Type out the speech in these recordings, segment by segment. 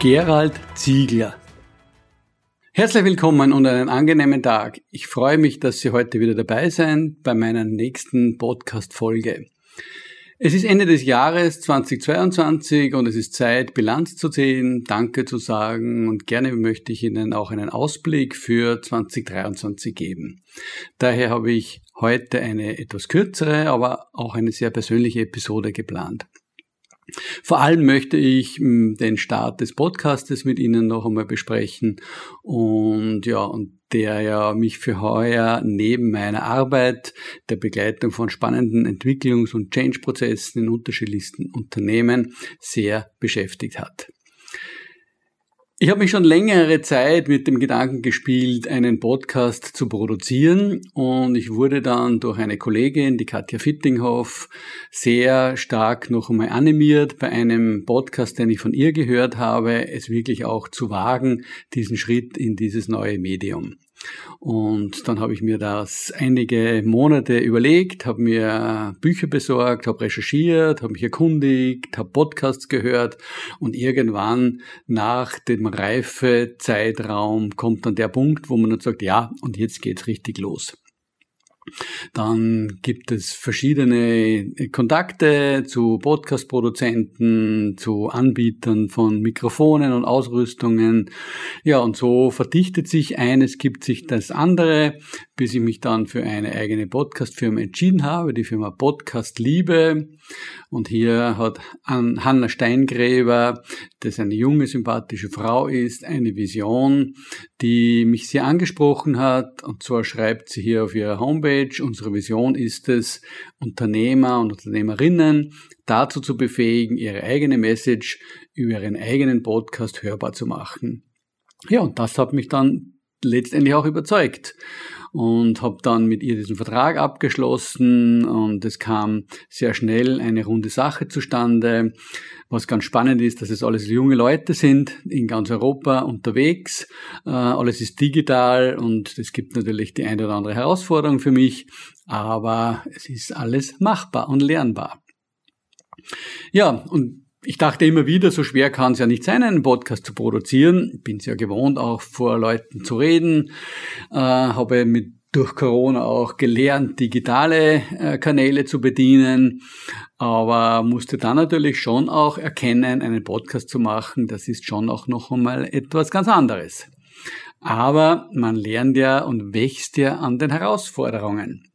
Gerald Ziegler. Herzlich willkommen und einen angenehmen Tag. Ich freue mich, dass Sie heute wieder dabei sind bei meiner nächsten Podcast-Folge. Es ist Ende des Jahres 2022 und es ist Zeit, Bilanz zu ziehen, Danke zu sagen und gerne möchte ich Ihnen auch einen Ausblick für 2023 geben. Daher habe ich heute eine etwas kürzere, aber auch eine sehr persönliche Episode geplant. Vor allem möchte ich hm, den Start des Podcastes mit Ihnen noch einmal besprechen und ja, und der ja mich für heuer neben meiner Arbeit der Begleitung von spannenden Entwicklungs- und Change-Prozessen in unterschiedlichsten Unternehmen sehr beschäftigt hat. Ich habe mich schon längere Zeit mit dem Gedanken gespielt, einen Podcast zu produzieren und ich wurde dann durch eine Kollegin, die Katja Fittinghoff, sehr stark noch einmal animiert, bei einem Podcast, den ich von ihr gehört habe, es wirklich auch zu wagen, diesen Schritt in dieses neue Medium. Und dann habe ich mir das einige Monate überlegt, habe mir Bücher besorgt, habe recherchiert, habe mich erkundigt, habe Podcasts gehört und irgendwann nach dem Reifezeitraum kommt dann der Punkt, wo man dann sagt, ja, und jetzt geht's richtig los. Dann gibt es verschiedene Kontakte zu Podcast-Produzenten, zu Anbietern von Mikrofonen und Ausrüstungen. Ja, und so verdichtet sich eines, gibt sich das andere, bis ich mich dann für eine eigene Podcast-Firma entschieden habe, die Firma Podcast Liebe. Und hier hat Hanna Steingräber, das eine junge, sympathische Frau ist, eine Vision, die mich sehr angesprochen hat. Und zwar schreibt sie hier auf ihrer Homepage, unsere Vision ist es, Unternehmer und Unternehmerinnen dazu zu befähigen, ihre eigene Message über ihren eigenen Podcast hörbar zu machen. Ja, und das hat mich dann letztendlich auch überzeugt und habe dann mit ihr diesen Vertrag abgeschlossen und es kam sehr schnell eine runde Sache zustande. Was ganz spannend ist, dass es alles junge Leute sind, in ganz Europa unterwegs. Äh, alles ist digital und es gibt natürlich die eine oder andere Herausforderung für mich, aber es ist alles machbar und lernbar. Ja, und ich dachte immer wieder, so schwer kann es ja nicht sein, einen Podcast zu produzieren. Bin es ja gewohnt, auch vor Leuten zu reden. Äh, habe mit durch Corona auch gelernt, digitale äh, Kanäle zu bedienen, aber musste dann natürlich schon auch erkennen, einen Podcast zu machen, das ist schon auch noch einmal etwas ganz anderes. Aber man lernt ja und wächst ja an den Herausforderungen.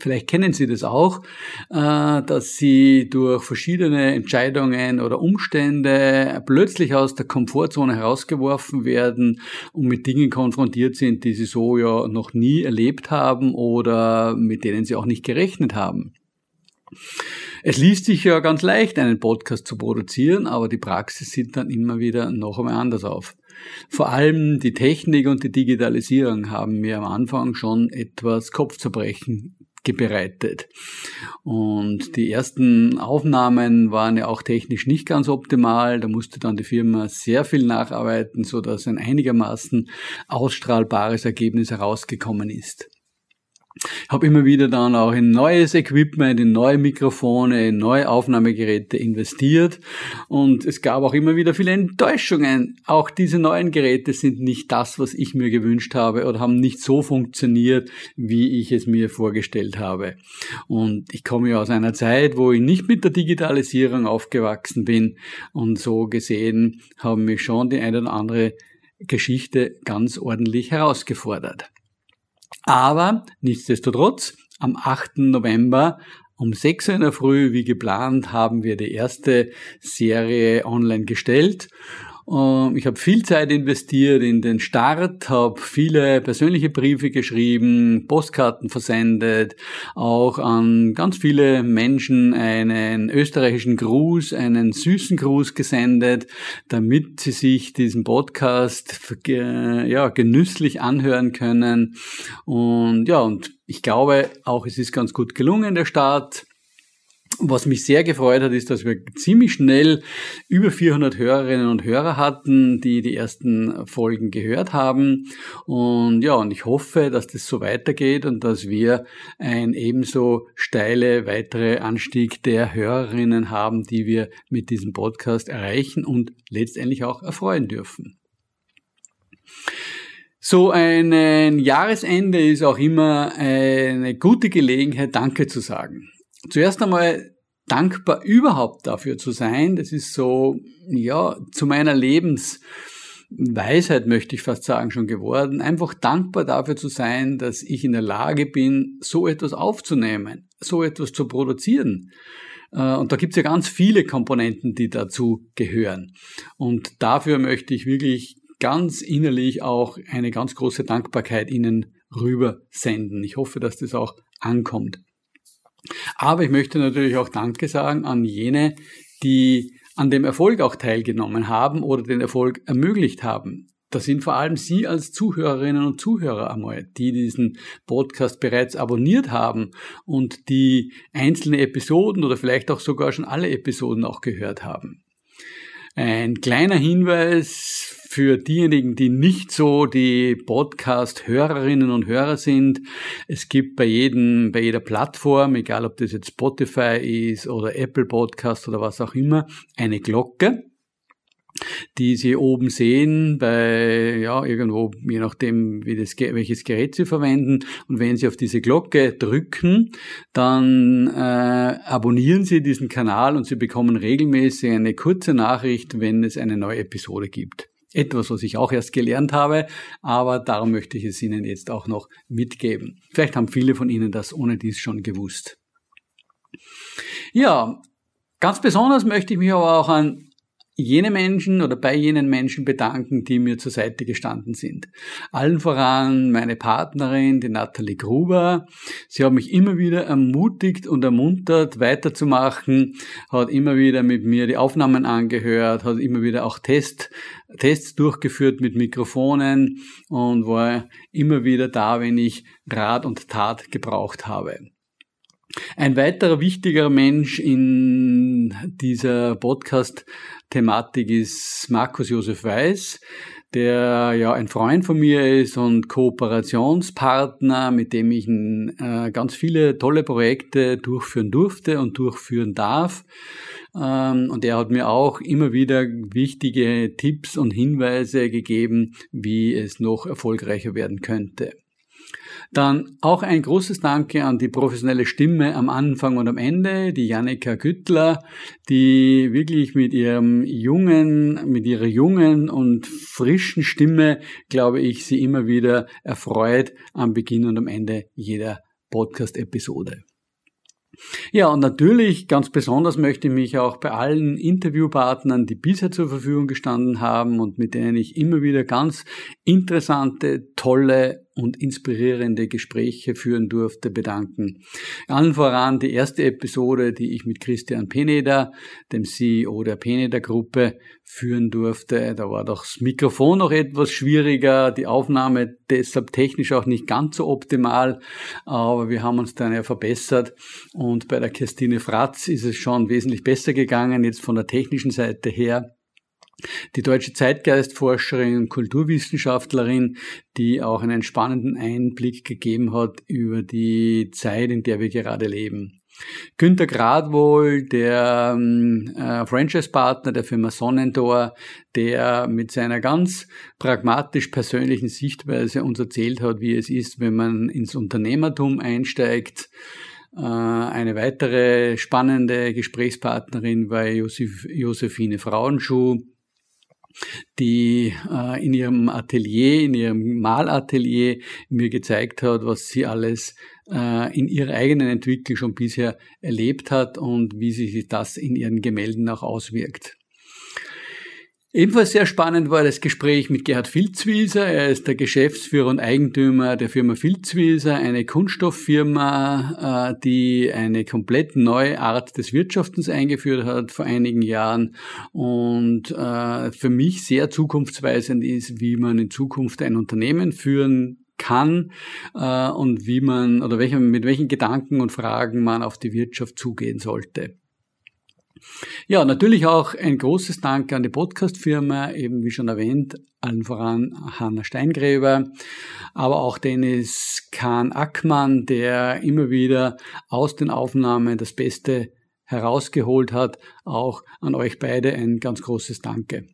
Vielleicht kennen Sie das auch, äh, dass Sie durch verschiedene Entscheidungen oder Umstände plötzlich aus der Komfortzone herausgeworfen werden und mit Dingen konfrontiert sind, die Sie so ja noch nie erlebt haben oder mit denen Sie auch nicht gerechnet haben. Es liest sich ja ganz leicht, einen Podcast zu produzieren, aber die Praxis sieht dann immer wieder noch einmal anders auf. Vor allem die Technik und die Digitalisierung haben mir am Anfang schon etwas Kopfzerbrechen bereitet. Und die ersten Aufnahmen waren ja auch technisch nicht ganz optimal. Da musste dann die Firma sehr viel nacharbeiten, so dass ein einigermaßen ausstrahlbares Ergebnis herausgekommen ist. Habe immer wieder dann auch in neues Equipment, in neue Mikrofone, in neue Aufnahmegeräte investiert und es gab auch immer wieder viele Enttäuschungen. Auch diese neuen Geräte sind nicht das, was ich mir gewünscht habe oder haben nicht so funktioniert, wie ich es mir vorgestellt habe. Und ich komme ja aus einer Zeit, wo ich nicht mit der Digitalisierung aufgewachsen bin und so gesehen haben mich schon die eine oder andere Geschichte ganz ordentlich herausgefordert. Aber nichtsdestotrotz, am 8. November um 6 Uhr in der Früh, wie geplant, haben wir die erste Serie online gestellt. Ähm, ich habe viel Zeit investiert in den Start, habe viele persönliche Briefe geschrieben, Postkarten versendet, auch an ganz viele Menschen einen österreichischen Gruß, einen süßen Gruß gesendet, damit sie sich diesen Podcast ja, genüsslich anhören können. Und ja, und ich glaube auch, es ist ganz gut gelungen, der Start. Was mich sehr gefreut hat, ist, dass wir ziemlich schnell über 400 Hörerinnen und Hörer hatten, die die ersten Folgen gehört haben. Und ja, und ich hoffe, dass das so weitergeht und dass wir ein ebenso steile weitere Anstieg der Hörerinnen haben, die wir mit diesem Podcast erreichen und letztendlich auch erfreuen dürfen. So ein Jahresende ist auch immer eine gute Gelegenheit, Danke zu sagen. Zuerst einmal dankbar überhaupt dafür zu sein. Das ist so, ja, zu meiner Lebensweisheit möchte ich fast sagen, schon geworden. Einfach dankbar dafür zu sein, dass ich in der Lage bin, so etwas aufzunehmen, so etwas zu produzieren. Äh, und da gibt es ja ganz viele Komponenten, die dazu gehören. Und dafür möchte ich wirklich ganz innerlich auch eine ganz große Dankbarkeit Ihnen rüber senden. Ich hoffe, dass das auch ankommt. Aber ich möchte natürlich auch Danke sagen an jene, die an dem Erfolg auch teilgenommen haben oder den Erfolg ermöglicht haben. Das sind vor allem Sie als Zuhörerinnen und Zuhörer einmal, die diesen Podcast bereits abonniert haben und die einzelne Episoden oder vielleicht auch sogar schon alle Episoden auch gehört haben. Ein kleiner Hinweis für diejenigen, die nicht so die Podcast-Hörerinnen und Hörer sind, es gibt bei jedem, bei jeder Plattform, egal ob das jetzt Spotify ist oder Apple Podcast oder was auch immer, eine Glocke die Sie oben sehen, bei, ja, irgendwo, je nachdem, wie das, welches Gerät Sie verwenden. Und wenn Sie auf diese Glocke drücken, dann äh, abonnieren Sie diesen Kanal und Sie bekommen regelmäßig eine kurze Nachricht, wenn es eine neue Episode gibt. Etwas, was ich auch erst gelernt habe, aber darum möchte ich es Ihnen jetzt auch noch mitgeben. Vielleicht haben viele von Ihnen das ohne dies schon gewusst. Ja, ganz besonders möchte ich mich aber auch an jene Menschen oder bei jenen Menschen bedanken, die mir zur Seite gestanden sind. Allen voran meine Partnerin, die Nathalie Gruber. Sie hat mich immer wieder ermutigt und ermuntert, weiterzumachen, hat immer wieder mit mir die Aufnahmen angehört, hat immer wieder auch Test, Tests durchgeführt mit Mikrofonen und war immer wieder da, wenn ich Rat und Tat gebraucht habe. Ein weiterer wichtiger Mensch in dieser Podcast-Thematik ist Markus Josef Weiß, der ja ein Freund von mir ist und Kooperationspartner, mit dem ich äh, ganz viele tolle Projekte durchführen durfte und durchführen darf. Ähm, und er hat mir auch immer wieder wichtige Tipps und Hinweise gegeben, wie es noch erfolgreicher werden könnte. Dann auch ein großes Danke an die professionelle Stimme am Anfang und am Ende, die Jannika Güttler, die wirklich mit ihrem jungen, mit ihrer jungen und frischen Stimme, glaube ich, sie immer wieder erfreut am Beginn und am Ende jeder Podcast-Episode. Ja, und natürlich ganz besonders möchte ich mich auch bei allen Interviewpartnern, die bisher zur Verfügung gestanden haben und mit denen ich immer wieder ganz interessante, tolle und inspirierende Gespräche führen durfte, bedanken. Allen voran die erste Episode, die ich mit Christian Peneder, dem CEO der Peneder Gruppe, führen durfte. Da war doch das Mikrofon noch etwas schwieriger, die Aufnahme deshalb technisch auch nicht ganz so optimal, aber wir haben uns dann ja verbessert und bei der Christine Fratz ist es schon wesentlich besser gegangen, jetzt von der technischen Seite her. Die deutsche Zeitgeistforscherin und Kulturwissenschaftlerin, die auch einen spannenden Einblick gegeben hat über die Zeit, in der wir gerade leben. Günter Gradwohl, der ähm, äh, Franchise-Partner der Firma Sonnentor, der mit seiner ganz pragmatisch persönlichen Sichtweise uns erzählt hat, wie es ist, wenn man ins Unternehmertum einsteigt. Äh, eine weitere spannende Gesprächspartnerin war Josef, Josephine Frauenschuh, die äh, in ihrem Atelier, in ihrem Malatelier mir gezeigt hat, was sie alles äh, in ihrer eigenen Entwicklung schon bisher erlebt hat und wie sich das in ihren Gemälden auch auswirkt. Ebenfalls sehr spannend war das Gespräch mit Gerhard Filzwieser. Er ist der Geschäftsführer und Eigentümer der Firma Filzwieser, eine Kunststofffirma, äh, die eine komplett neue Art des Wirtschaftens eingeführt hat vor einigen Jahren und äh, für mich sehr zukunftsweisend ist, wie man in Zukunft ein Unternehmen führen kann äh, und wie man oder mit welchen Gedanken und Fragen man auf die Wirtschaft zugehen sollte. Ja, natürlich auch ein großes Dank an die Podcast-Firma, eben wie schon erwähnt, allen voran Hanna Steingräber, aber auch Dennis Kahn Ackmann, der immer wieder aus den Aufnahmen das Beste herausgeholt hat. Auch an euch beide ein ganz großes Danke.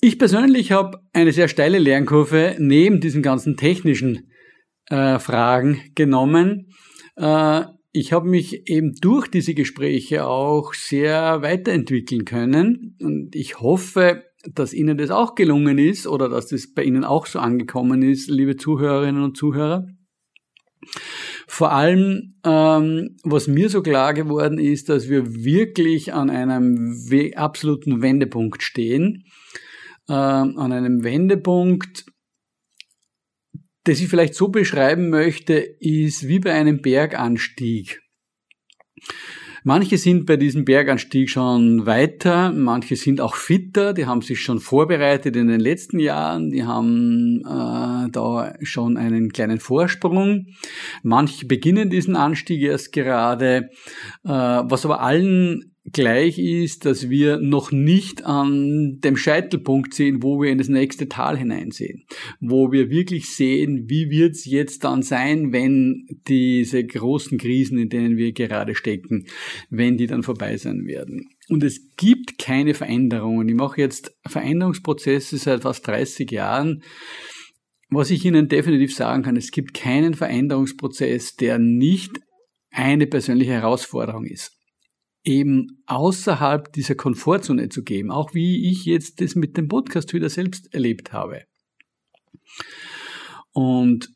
Ich persönlich habe eine sehr steile Lernkurve neben diesen ganzen technischen äh, Fragen genommen. Äh, ich habe mich eben durch diese Gespräche auch sehr weiterentwickeln können und ich hoffe, dass Ihnen das auch gelungen ist oder dass das bei Ihnen auch so angekommen ist, liebe Zuhörerinnen und Zuhörer. Vor allem, ähm, was mir so klar geworden ist, dass wir wirklich an einem absoluten Wendepunkt stehen, ähm, an einem Wendepunkt, das ich vielleicht so beschreiben möchte, ist wie bei einem Berganstieg. Manche sind bei diesem Berganstieg schon weiter, manche sind auch fitter, die haben sich schon vorbereitet in den letzten Jahren, die haben äh, da schon einen kleinen Vorsprung. Manche beginnen diesen Anstieg erst gerade, äh, was aber allen gleich ist, dass wir noch nicht an dem Scheitelpunkt sehen, wo wir in das nächste Tal hineinsehen, wo wir wirklich sehen, wie wird es jetzt dann sein, wenn diese großen Krisen, in denen wir gerade stecken, wenn die dann vorbei sein werden. Und es gibt keine Veränderungen. Ich mache jetzt Veränderungsprozesse seit fast 30 Jahren. Was ich Ihnen definitiv sagen kann, es gibt keinen Veränderungsprozess, der nicht eine persönliche Herausforderung ist eben außerhalb dieser Komfortzone zu geben, auch wie ich jetzt das mit dem Podcast wieder selbst erlebt habe. Und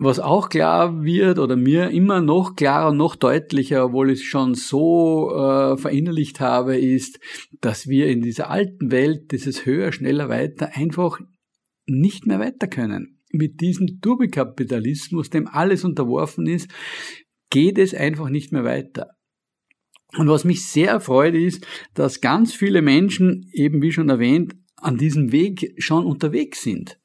was auch klar wird oder mir immer noch klarer noch deutlicher, obwohl ich es schon so äh, verinnerlicht habe, ist, dass wir in dieser alten Welt dieses höher, schneller, weiter einfach nicht mehr weiter können. Mit diesem Turbokapitalismus, dem alles unterworfen ist, geht es einfach nicht mehr weiter. Und was mich sehr erfreut ist, dass ganz viele Menschen, eben wie schon erwähnt, an diesem Weg schon unterwegs sind.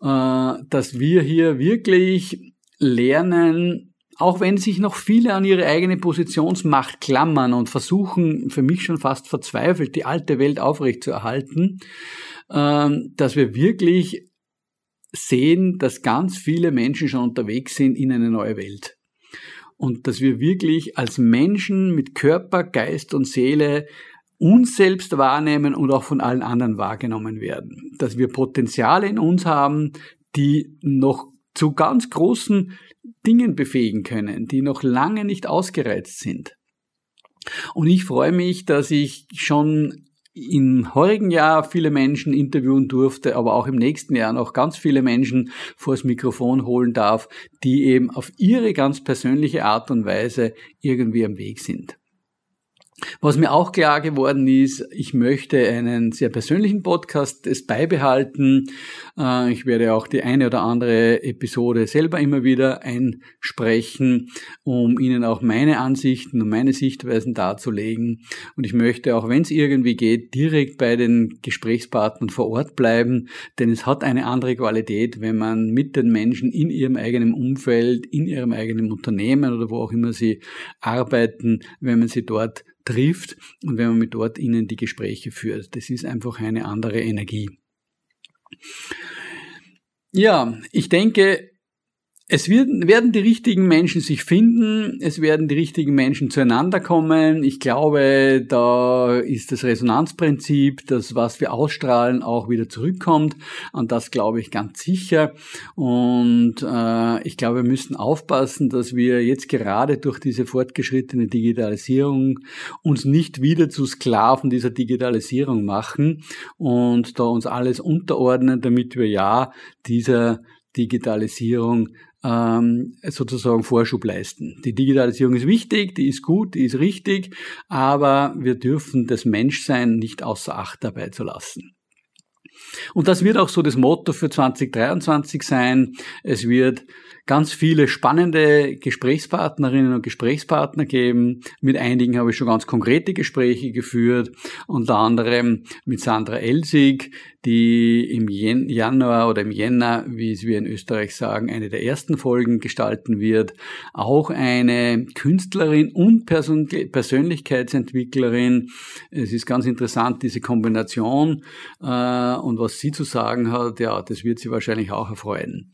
Äh, dass wir hier wirklich lernen, auch wenn sich noch viele an ihre eigene Positionsmacht klammern und versuchen, für mich schon fast verzweifelt, die alte Welt aufrechtzuerhalten, ähm, dass wir wirklich sehen, dass ganz viele Menschen schon unterwegs sind in eine neue Welt und dass wir wirklich als Menschen mit Körper, Geist und Seele uns selbst wahrnehmen und auch von allen anderen wahrgenommen werden. Dass wir Potenziale in uns haben, die noch zu ganz großen Dingen befähigen können, die noch lange nicht ausgereizt sind. Und ich freue mich, dass ich schon im heurigen Jahr viele Menschen interviewen durfte, aber auch im nächsten Jahr noch ganz viele Menschen vors Mikrofon holen darf, die eben auf ihre ganz persönliche Art und Weise irgendwie am Weg sind. Was mir auch klar geworden ist, ich möchte einen sehr persönlichen Podcast es beibehalten. Äh, ich werde auch die eine oder andere Episode selber immer wieder einsprechen, um Ihnen auch meine Ansichten und meine Sichtweisen darzulegen. Und ich möchte auch, wenn es irgendwie geht, direkt bei den Gesprächspartnern vor Ort bleiben, denn es hat eine andere Qualität, wenn man mit den Menschen in ihrem eigenen Umfeld, in ihrem eigenen Unternehmen oder wo auch immer sie arbeiten, wenn man sie dort trifft und wenn man mit dort ihnen die Gespräche führt. Das ist einfach eine andere Energie. Ja, ich denke, es wird, werden die richtigen Menschen sich finden, es werden die richtigen Menschen zueinander kommen. Ich glaube, da ist das Resonanzprinzip, das was wir ausstrahlen, auch wieder zurückkommt. Und das glaube ich ganz sicher. Und äh, ich glaube, wir müssen aufpassen, dass wir jetzt gerade durch diese fortgeschrittene Digitalisierung uns nicht wieder zu Sklaven dieser Digitalisierung machen und da uns alles unterordnen, damit wir ja dieser Digitalisierung ähm, sozusagen Vorschub leisten. Die Digitalisierung ist wichtig, die ist gut, die ist richtig, aber wir dürfen das Menschsein nicht außer Acht dabei zu lassen. Und das wird auch so das Motto für 2023 sein. Es wird ganz viele spannende Gesprächspartnerinnen und Gesprächspartner geben. Mit einigen habe ich schon ganz konkrete Gespräche geführt, unter anderem mit Sandra Elsig, die im Januar oder im Jänner, wie es wir in Österreich sagen, eine der ersten Folgen gestalten wird. Auch eine Künstlerin und Persön Persönlichkeitsentwicklerin. Es ist ganz interessant, diese Kombination äh, und was sie zu sagen hat, ja, das wird sie wahrscheinlich auch erfreuen.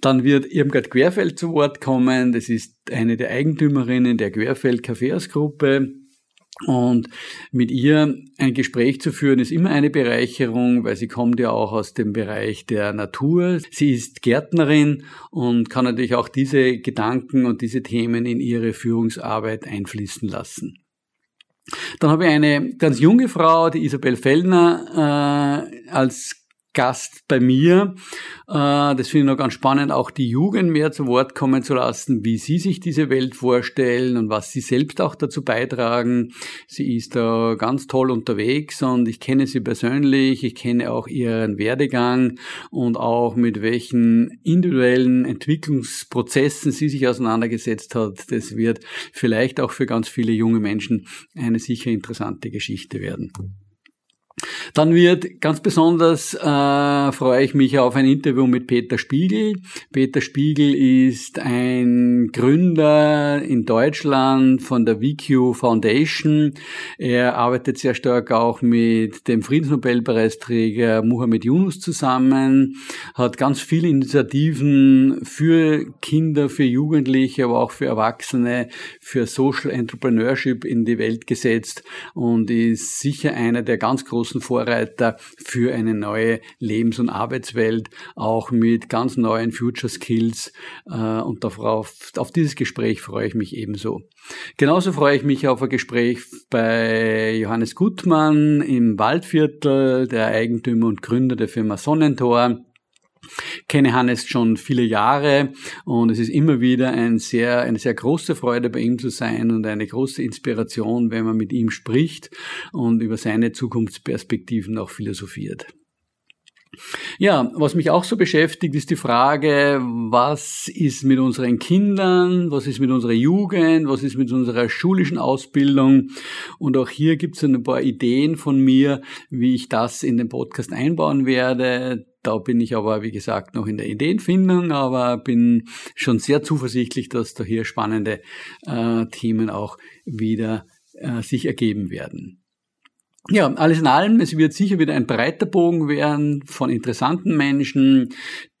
Dann wird Irmgard Querfeld zu Wort kommen. Das ist eine der Eigentümerinnen der Querfeld Kaffeehausgruppe und mit ihr ein Gespräch zu führen, ist immer eine Bereicherung, weil sie kommt ja auch aus dem Bereich der Natur. Sie ist Gärtnerin und kann natürlich auch diese Gedanken und diese Themen in ihre Führungsarbeit einfließen lassen. Dann habe ich eine ganz junge Frau, die Isabel Fellner, äh, als Gast bei mir. Äh, das finde ich noch ganz spannend, auch die Jugend mehr zu Wort kommen zu lassen, wie sie sich diese Welt vorstellen und was sie selbst auch dazu beitragen. Sie ist da ganz toll unterwegs und ich kenne sie persönlich, ich kenne auch ihren Werdegang und auch mit welchen individuellen Entwicklungsprozessen sie sich auseinandergesetzt hat. Das wird vielleicht auch für ganz viele junge Menschen eine sicher interessante Geschichte werden. Dann wird ganz besonders äh, freue ich mich auf ein Interview mit Peter Spiegel. Peter Spiegel ist ein Gründer in Deutschland von der VQ Foundation. Er arbeitet sehr stark auch mit dem Friedensnobelpreisträger Muhammad Yunus zusammen, hat ganz viele Initiativen für Kinder, für Jugendliche, aber auch für Erwachsene, für Social Entrepreneurship in die Welt gesetzt und ist sicher einer der ganz großen großen Vorreiter für eine neue Lebens- und Arbeitswelt, auch mit ganz neuen Future Skills. Äh, und darauf, auf dieses Gespräch freue ich mich ebenso. Genauso freue ich mich auf ein Gespräch bei Johannes Gutmann im Waldviertel, der Eigentümer und Gründer der Firma Sonnentor kenne Hannes schon viele Jahre und es ist immer wieder ein sehr, eine sehr große Freude bei ihm zu sein und eine große Inspiration, wenn man mit ihm spricht und über seine Zukunftsperspektiven auch philosophiert. Ja, was mich auch so beschäftigt, ist die Frage, was ist mit unseren Kindern, was ist mit unserer Jugend, was ist mit unserer schulischen Ausbildung. Und auch hier gibt es ein paar Ideen von mir, wie ich das in den Podcast einbauen werde. Da bin ich aber, wie gesagt, noch in der Ideenfindung, aber bin schon sehr zuversichtlich, dass da hier spannende äh, Themen auch wieder äh, sich ergeben werden. Ja, alles in allem, es wird sicher wieder ein breiter Bogen werden von interessanten Menschen,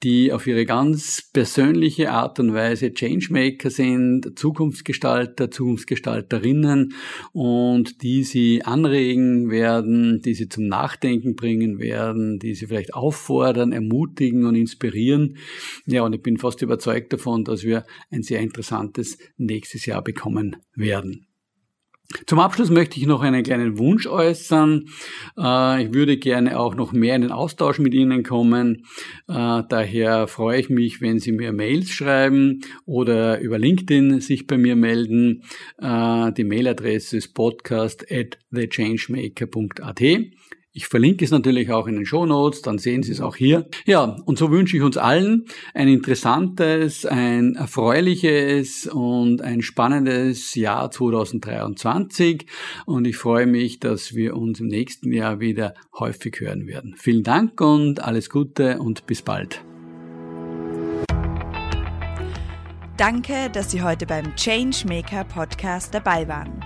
die auf ihre ganz persönliche Art und Weise Changemaker sind, Zukunftsgestalter, Zukunftsgestalterinnen und die sie anregen werden, die sie zum Nachdenken bringen werden, die sie vielleicht auffordern, ermutigen und inspirieren. Ja, und ich bin fast überzeugt davon, dass wir ein sehr interessantes nächstes Jahr bekommen werden. Zum Abschluss möchte ich noch einen kleinen Wunsch äußern. Äh, ich würde gerne auch noch mehr in den Austausch mit Ihnen kommen. Äh, daher freue ich mich, wenn Sie mir Mails schreiben oder über LinkedIn sich bei mir melden. Äh, die Mailadresse ist podcast at thechangemaker.at. Ich verlinke es natürlich auch in den Show Notes, dann sehen Sie es auch hier. Ja, und so wünsche ich uns allen ein interessantes, ein erfreuliches und ein spannendes Jahr 2023. Und ich freue mich, dass wir uns im nächsten Jahr wieder häufig hören werden. Vielen Dank und alles Gute und bis bald. Danke, dass Sie heute beim Changemaker Podcast dabei waren.